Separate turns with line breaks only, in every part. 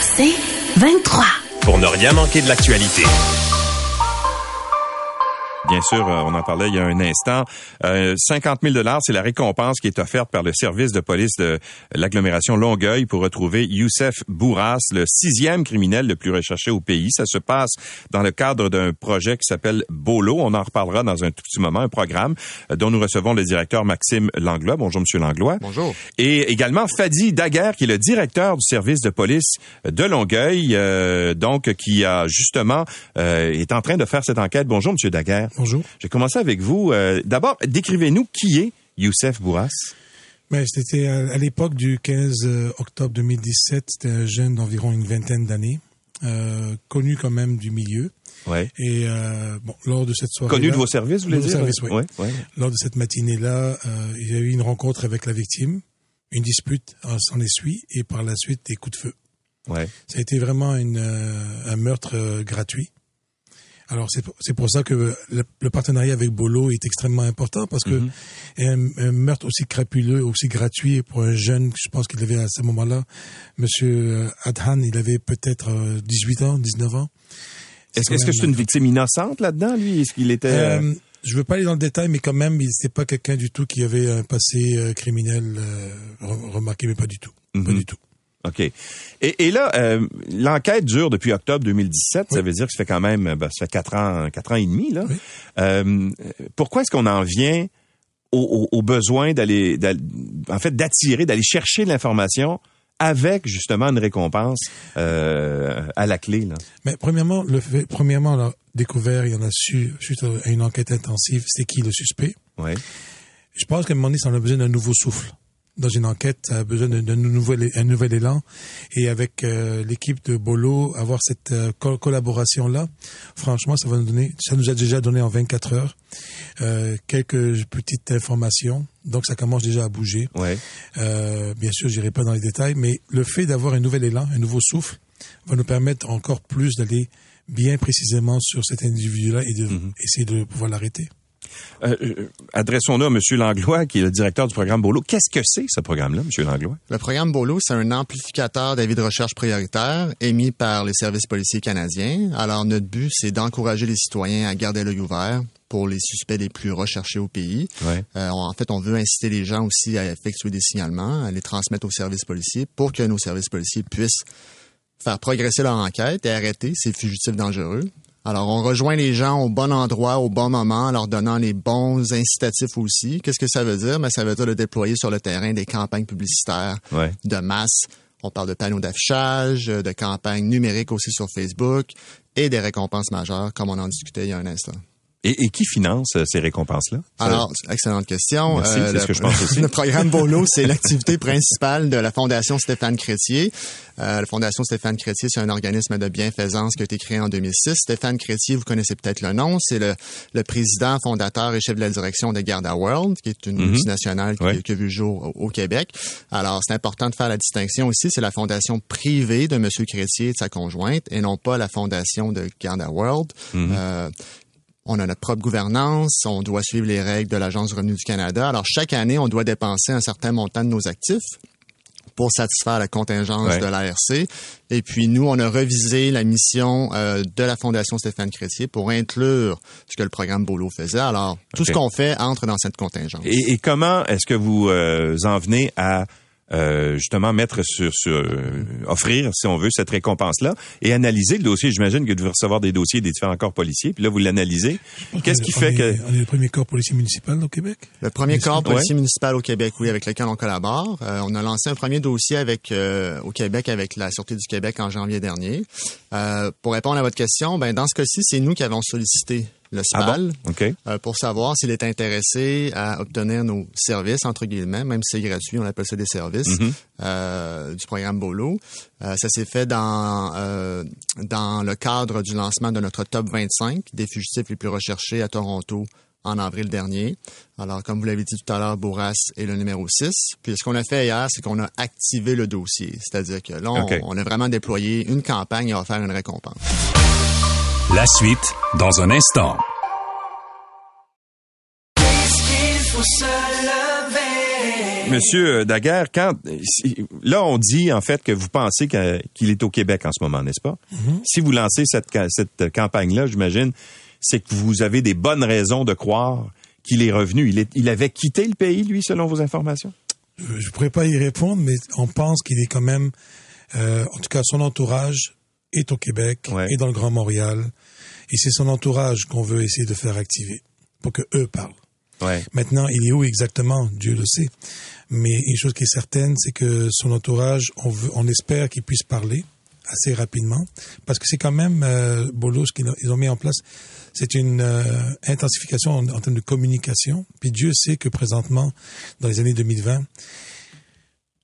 C'est 23.
Pour ne rien manquer de l'actualité.
Bien sûr, euh, on en parlait il y a un instant. Euh, 50 000 dollars, c'est la récompense qui est offerte par le service de police de l'agglomération Longueuil pour retrouver Youssef Bourras, le sixième criminel le plus recherché au pays. Ça se passe dans le cadre d'un projet qui s'appelle Bolo. On en reparlera dans un tout petit moment, un programme euh, dont nous recevons le directeur Maxime Langlois. Bonjour, Monsieur Langlois.
Bonjour.
Et également Fadi Daguerre, qui est le directeur du service de police de Longueuil, euh, donc qui a justement euh, est en train de faire cette enquête. Bonjour, Monsieur Daguerre.
Bonjour.
Je vais commencer avec vous. Euh, D'abord, décrivez-nous qui est Youssef Bourras.
Mais c'était à, à l'époque du 15 euh, octobre 2017. C'était un jeune d'environ une vingtaine d'années, euh, connu quand même du milieu.
Ouais.
Et euh, bon, lors de cette soirée,
Connu de vos services, vous voulez dire?
services, oui.
Ouais, ouais.
lors de cette matinée-là, il y a eu une rencontre avec la victime, une dispute en s'en essuie, et par la suite des coups de feu.
ouais.
Ça a été vraiment une, un meurtre gratuit. Alors c'est pour- c'est pour ça que le, le partenariat avec Bolo est extrêmement important parce que un, un meurtre aussi crapuleux, aussi gratuit pour un jeune, je pense qu'il avait à ce moment-là, Monsieur Adhan, il avait peut-être euh, 18 ans, 19 ans.
Est-ce
quand
est-ce que c'est une victime innocente là-dedans, lui? Est-ce qu'il était... euh,
Euh, je veux pas aller dans le détail, mais quand même, il n'était pas quelqu'un du tout qui avait un passé euh, criminel euh, re- remarqué, mais pas du tout, pas
Mhm.
du tout.
OK. Et, et là, euh, l'enquête dure depuis octobre 2017. Ça veut dire que ça fait quand même, ben, ça fait quatre ans, quatre ans et demi, là.
Oui.
Euh, pourquoi est-ce qu'on en vient au, au- au besoin d'aller, en fait, d'attirer, d'aller chercher de l'information avec justement une récompense euh, à la clé, là?
Mais premièrement, le fait, premièrement, on a découvert, il y en a su, suite à une enquête intensive, c'est qui le suspect.
Ouais.
Je pense qu'à un moment donné, ça en a besoin d'un nouveau souffle. Dans une enquête, a besoin d'un nouvel, un nouvel élan. Et avec euh, l'équipe de Bolo, avoir cette euh, co- collaboration-là, franchement, ça va nous donner, ça nous a déjà donné en 24 heures euh, quelques petites informations. Donc, ça commence déjà à bouger.
Ouais.
Bien sûr, j'irai pas dans les détails, mais le fait d'avoir un nouvel élan, un nouveau souffle, va nous permettre encore plus d'aller bien précisément sur cet individu-là et de essayer de pouvoir l'arrêter.
Euh, euh, adressons-nous à M. Langlois, qui est le directeur du programme Bolo. Qu'est-ce que c'est, ce programme-là, M. Langlois?
Le programme BOLO, c'est un amplificateur d'avis de recherche prioritaire émis par les services policiers canadiens. Alors, notre but, c'est d'encourager les citoyens à garder l'œil ouvert pour les suspects les plus recherchés au pays.
Ouais.
Euh, en fait, on veut inciter les gens aussi à effectuer des signalements, à les transmettre aux services policiers pour que nos services policiers puissent faire progresser leur enquête et arrêter ces fugitifs dangereux. Alors, on rejoint les gens au bon endroit, au bon moment, en leur donnant les bons incitatifs aussi. Qu'est-ce que ça veut dire? Mais ça veut dire de déployer sur le terrain des campagnes publicitaires
Ouais.
de masse. On parle de panneaux d'affichage, de campagnes numériques aussi sur Facebook et des récompenses majeures, comme on en discutait il y a un instant.
Et, et qui finance euh, ces récompenses-là?
Alors, excellente question.
Merci, c'est
le,
ce que je pense aussi.
Le programme Bolo, c'est l'activité principale de la Fondation Stéphane Crétier. Euh, la Fondation Stéphane Crétier, c'est un organisme de bienfaisance qui a été créé en 2006. Stéphane Crétier, vous connaissez peut-être le nom, c'est le, le président, fondateur et chef de la direction de Garda World, qui est une
Mhm.
multinationale qui,
Ouais.
qui a vu le jour au, au Québec. Alors, c'est important de faire la distinction ici. C'est la fondation privée de M. Crétier et de sa conjointe, et non pas la fondation de Garda World.
Mhm.
Euh, on a notre propre gouvernance, on doit suivre les règles de l'Agence du revenu du Canada. Alors, chaque année, on doit dépenser un certain montant de nos actifs pour satisfaire la contingence
Ouais.
de l'ARC. Et puis, nous, on a revisé la mission euh, de la Fondation Stéphane Crétier pour inclure ce que le programme Bolo faisait. Alors, tout ce qu'on fait entre dans cette contingence.
Et, et comment est-ce que vous euh, en venez à euh, justement mettre sur, sur euh, offrir, si on veut, cette récompense-là et analyser le dossier. J'imagine que vous devez recevoir des dossiers des différents corps policiers, puis là, vous l'analysez. Qu'est-ce qui fait
est-
que...
On est le premier corps policier municipal au Québec?
Le premier
Municipal.
corps policier municipal au Québec, oui, avec lequel on collabore. Euh, on a lancé un premier dossier avec euh, au Québec avec la Sûreté du Québec en janvier dernier. Euh, pour répondre à votre question, ben dans ce cas-ci, c'est nous qui avons sollicité le
Ah
SPAL
bon? OK.
euh, pour savoir s'il est intéressé à obtenir nos services, entre guillemets, même si c'est gratuit, on appelle ça des services,
Mhm.
euh, du programme Bolo. Euh, ça s'est fait dans, euh, dans le cadre du lancement de notre top 25 des fugitifs les plus recherchés à Toronto en avril dernier. Alors, comme vous l'avez dit tout à l'heure, Bourras est le numéro 6. Puis ce qu'on a fait hier, c'est qu'on a activé le dossier. C'est-à-dire que là, on, on a vraiment déployé une campagne et faire une récompense.
La suite, dans un instant.
Monsieur Daguerre, quand là on dit en fait que vous pensez qu'il est au Québec en ce moment, n'est-ce pas?
Mhm.
Si vous lancez cette cette campagne là, j'imagine, c'est que vous avez des bonnes raisons de croire qu'il est revenu. Il, est, il avait quitté le pays, lui, selon vos informations?
Je ne pourrais pas y répondre, mais on pense qu'il est quand même, euh, en tout cas, son entourage est au Québec
Ouais.
et dans le Grand Montréal, et c'est son entourage qu'on veut essayer de faire activer pour que eux parlent.
Ouais.
Maintenant, il est où exactement? Dieu le sait. Mais une chose qui est certaine, c'est que son entourage, on, veut, on espère qu'il puisse parler assez rapidement, parce que c'est quand même euh, Bolo ce qu'ils ont- ils ont mis en place. C'est une euh, intensification en, en termes de communication. Puis Dieu sait que présentement, dans les années 2020,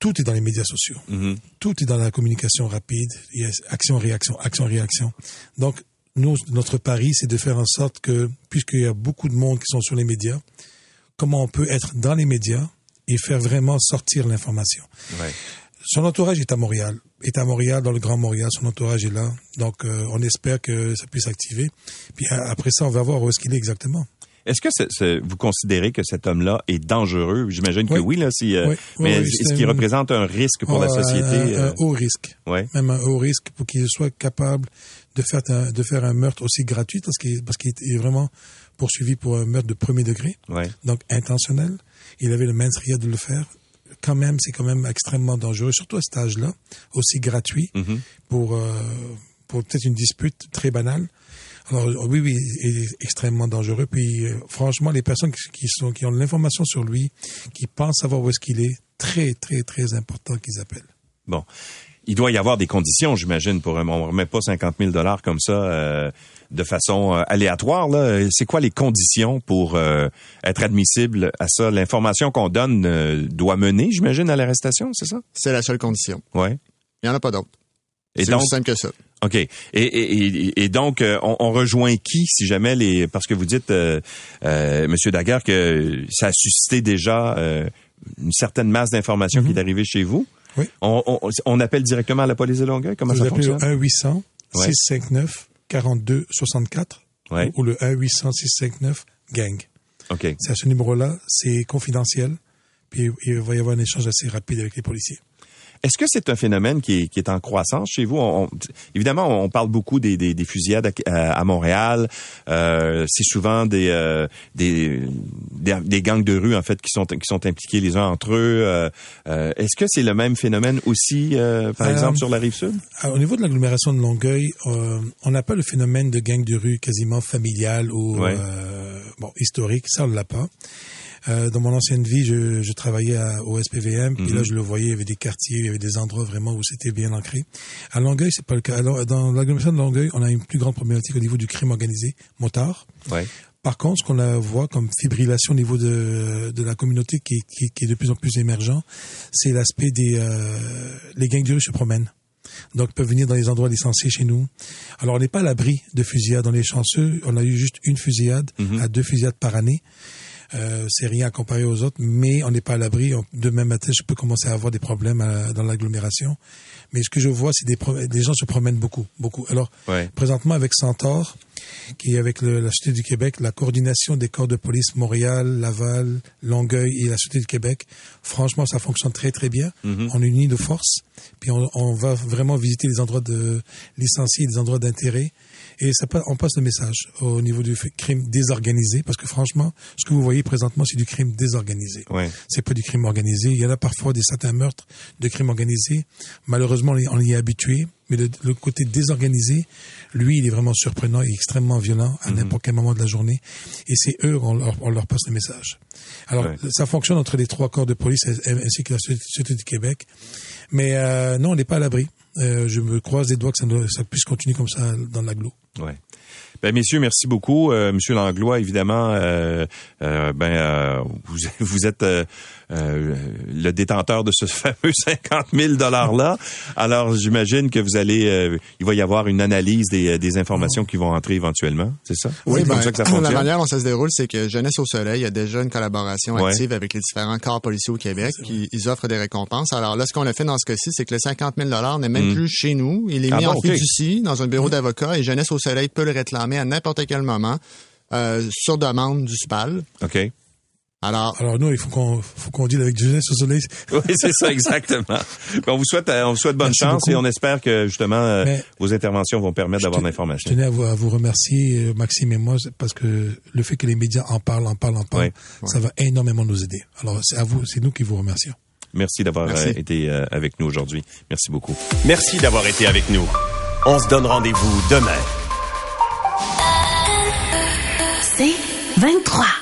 tout est dans les médias sociaux.
Mhm.
Tout est dans la communication rapide. Il y a action, réaction, action, réaction. Donc, nous, notre pari, c'est de faire en sorte que, puisqu'il y a beaucoup de monde qui sont sur les médias, comment on peut être dans les médias et faire vraiment sortir l'information.
Ouais.
Son entourage est à Montréal, est à Montréal, dans le Grand Montréal, son entourage est là. Donc, euh, on espère que ça puisse activer. Puis après ça, on va voir où est-ce qu'il est exactement.
Est-ce que vous considérez que cet homme-là est dangereux? J'imagine que
Oui.
oui, là. Si, euh,
Oui.
Mais
oui,
est-ce qu'il représente un risque pour la société
Un,
euh,
un haut risque.
Ouais.
Même un haut risque pour qu'il soit capable de faire un, de faire un meurtre aussi gratuit parce qu'il parce qu'il est vraiment poursuivi pour un meurtre de premier degré,
Ouais.
donc intentionnel. Il avait le mensria de le faire. Quand même, c'est quand même extrêmement dangereux, surtout à cet âge-là, aussi gratuit
Mhm.
pour euh, pour peut-être une dispute très banale. Alors euh, oui, oui, il est extrêmement dangereux. Puis euh, franchement, les personnes qui, qui sont qui ont l'information sur lui, qui pensent savoir où est-ce qu'il est, très très très important qu'ils appellent.
Bon. Il doit y avoir des conditions, j'imagine, pour on ne remet pas 50 000 dollars comme ça euh, de façon euh, aléatoire. Là. C'est quoi les conditions pour euh, être admissible à ça? L'information qu'on donne euh, doit mener, j'imagine, à l'arrestation, c'est ça?
C'est la seule condition.
Ouais.
Il n'y en a pas d'autre.
Et
C'est
donc,
aussi simple que ça.
OK. Et, et, et, donc, euh, on, on rejoint qui, si jamais les... Parce que vous dites, euh, euh, Monsieur Daguerre, que ça a suscité déjà euh, une certaine masse d'informations qui est arrivée chez vous.
Oui.
On, on, on appelle directement à la police de Longueuil? Comment
Vous
ça fonctionne?
le 1 800
Ouais.
659 42 64
Ouais.
ou le 1 800 659 gang.
OK.
C'est à ce numéro-là, c'est confidentiel. Puis il va y avoir un échange assez rapide avec les policiers.
Est-ce que c'est un phénomène qui est, qui est en croissance chez vous? On- on- évidemment, on parle beaucoup des, des, des fusillades à, à- Montréal. Euh, c'est souvent des, euh, des, des gangs de rue en fait qui sont qui sont impliqués les uns entre eux. Euh, euh, Est-ce que c'est le même phénomène aussi, euh, par
Euh,
exemple, sur la rive sud?
Au niveau de l'agglomération de Longueuil, euh, on n'a pas le phénomène de gang de rue quasiment familial ou
Ouais.
euh, bon historique, ça on l'a pas. Euh, dans mon ancienne vie, je, je travaillais à, au SPVM, puis
Mhm.
là je le voyais, il y avait des quartiers, il y avait des endroits vraiment où c'était bien ancré. À Longueuil, c'est pas le cas. Alors, dans l'agglomération de Longueuil, on a une plus grande problématique au niveau du crime organisé, motard.
Ouais.
Par contre, ce qu'on voit comme fibrillation au niveau de, de la communauté qui, est- qui, qui est de plus en plus émergent, c'est l'aspect des euh, les gangs de rue se promènent. Donc, ils peuvent venir dans les endroits licenciés chez nous. Alors, on n'est pas à l'abri de fusillades. On est chanceux. On a eu juste une fusillade à deux fusillades par année. Euh, c'est rien à comparer aux autres, mais on n'est pas à l'abri. Demain matin, je peux commencer à avoir des problèmes à- dans l'agglomération. Mais ce que je vois, c'est des, des gens se promènent beaucoup, beaucoup. Alors,
Ouais.
présentement avec Centaure, qui est avec le- la Sûreté du Québec, la coordination des corps de police Montréal, Laval, Longueuil et la Sûreté du Québec, franchement, ça fonctionne très très bien. On unit nos forces, puis on, on va vraiment visiter les endroits de licenciés, les endroits d'intérêt, et ça, on passe le message au niveau du crime désorganisé, parce que franchement, ce que vous voyez présentement, c'est du crime désorganisé.
Ouais.
C'est pas du crime organisé. Il y en a parfois des certains meurtres de crimes organisés. Malheureusement, on y- est habitué. Mais le, le côté désorganisé, lui, il est vraiment surprenant et extrêmement violent à n'importe quel moment de la journée. Et c'est eux, on leur, on leur passe le message. Alors,
Ouais.
ça fonctionne entre les trois corps de police ainsi que la Sûreté du Québec. Mais euh, non, on n'est pas à l'abri. Euh, je me croise les doigts que ça, ça puisse continuer comme ça dans l'agglo.
Ouais. Ben messieurs, merci beaucoup. Euh, Monsieur Langlois, évidemment, euh, euh, ben euh, vous, vous êtes euh, euh, le détenteur de ce fameux 50 000 dollars là. Alors j'imagine que vous allez, euh, il va y avoir une analyse des, des informations qui vont entrer éventuellement, c'est ça?
Oui,
comme
ben,
ça que ça
la
fonctionne.
manière dont ça se déroule, c'est que Jeunesse au Soleil a déjà une collaboration
Ouais.
active avec les différents corps policiers au Québec. Qui, ils offrent des récompenses. Alors là, ce qu'on a fait dans ce cas-ci, c'est que le 50 000 n'est même plus chez nous. Il est.
Ah
mis
bon,
en
ok. Mm.
fiducie dans un bureau d'avocat et Jeunesse au Soleil peut le réclamer à n'importe quel moment euh, sur demande du SPAL.
Ok.
Alors,
Alors nous, il faut qu'on faut qu'on dise avec jeunesse au soleil.
Oui, c'est ça, exactement. On vous souhaite, euh, on vous souhaite bonne
Merci
chance
beaucoup.
et on espère que, justement, euh,
Mais-
vos interventions vont permettre d'avoir de
Je
l'information.
tenais à vous, à vous remercier, Maxime et moi, parce que le fait que les médias en parlent, en parlent, en parlent,
Oui.
ça va énormément nous aider. Alors, c'est à vous, c'est nous qui vous remercions.
Merci d'avoir été avec nous aujourd'hui. Merci beaucoup.
Merci d'avoir été avec nous. On se donne rendez-vous demain.
C'est 23.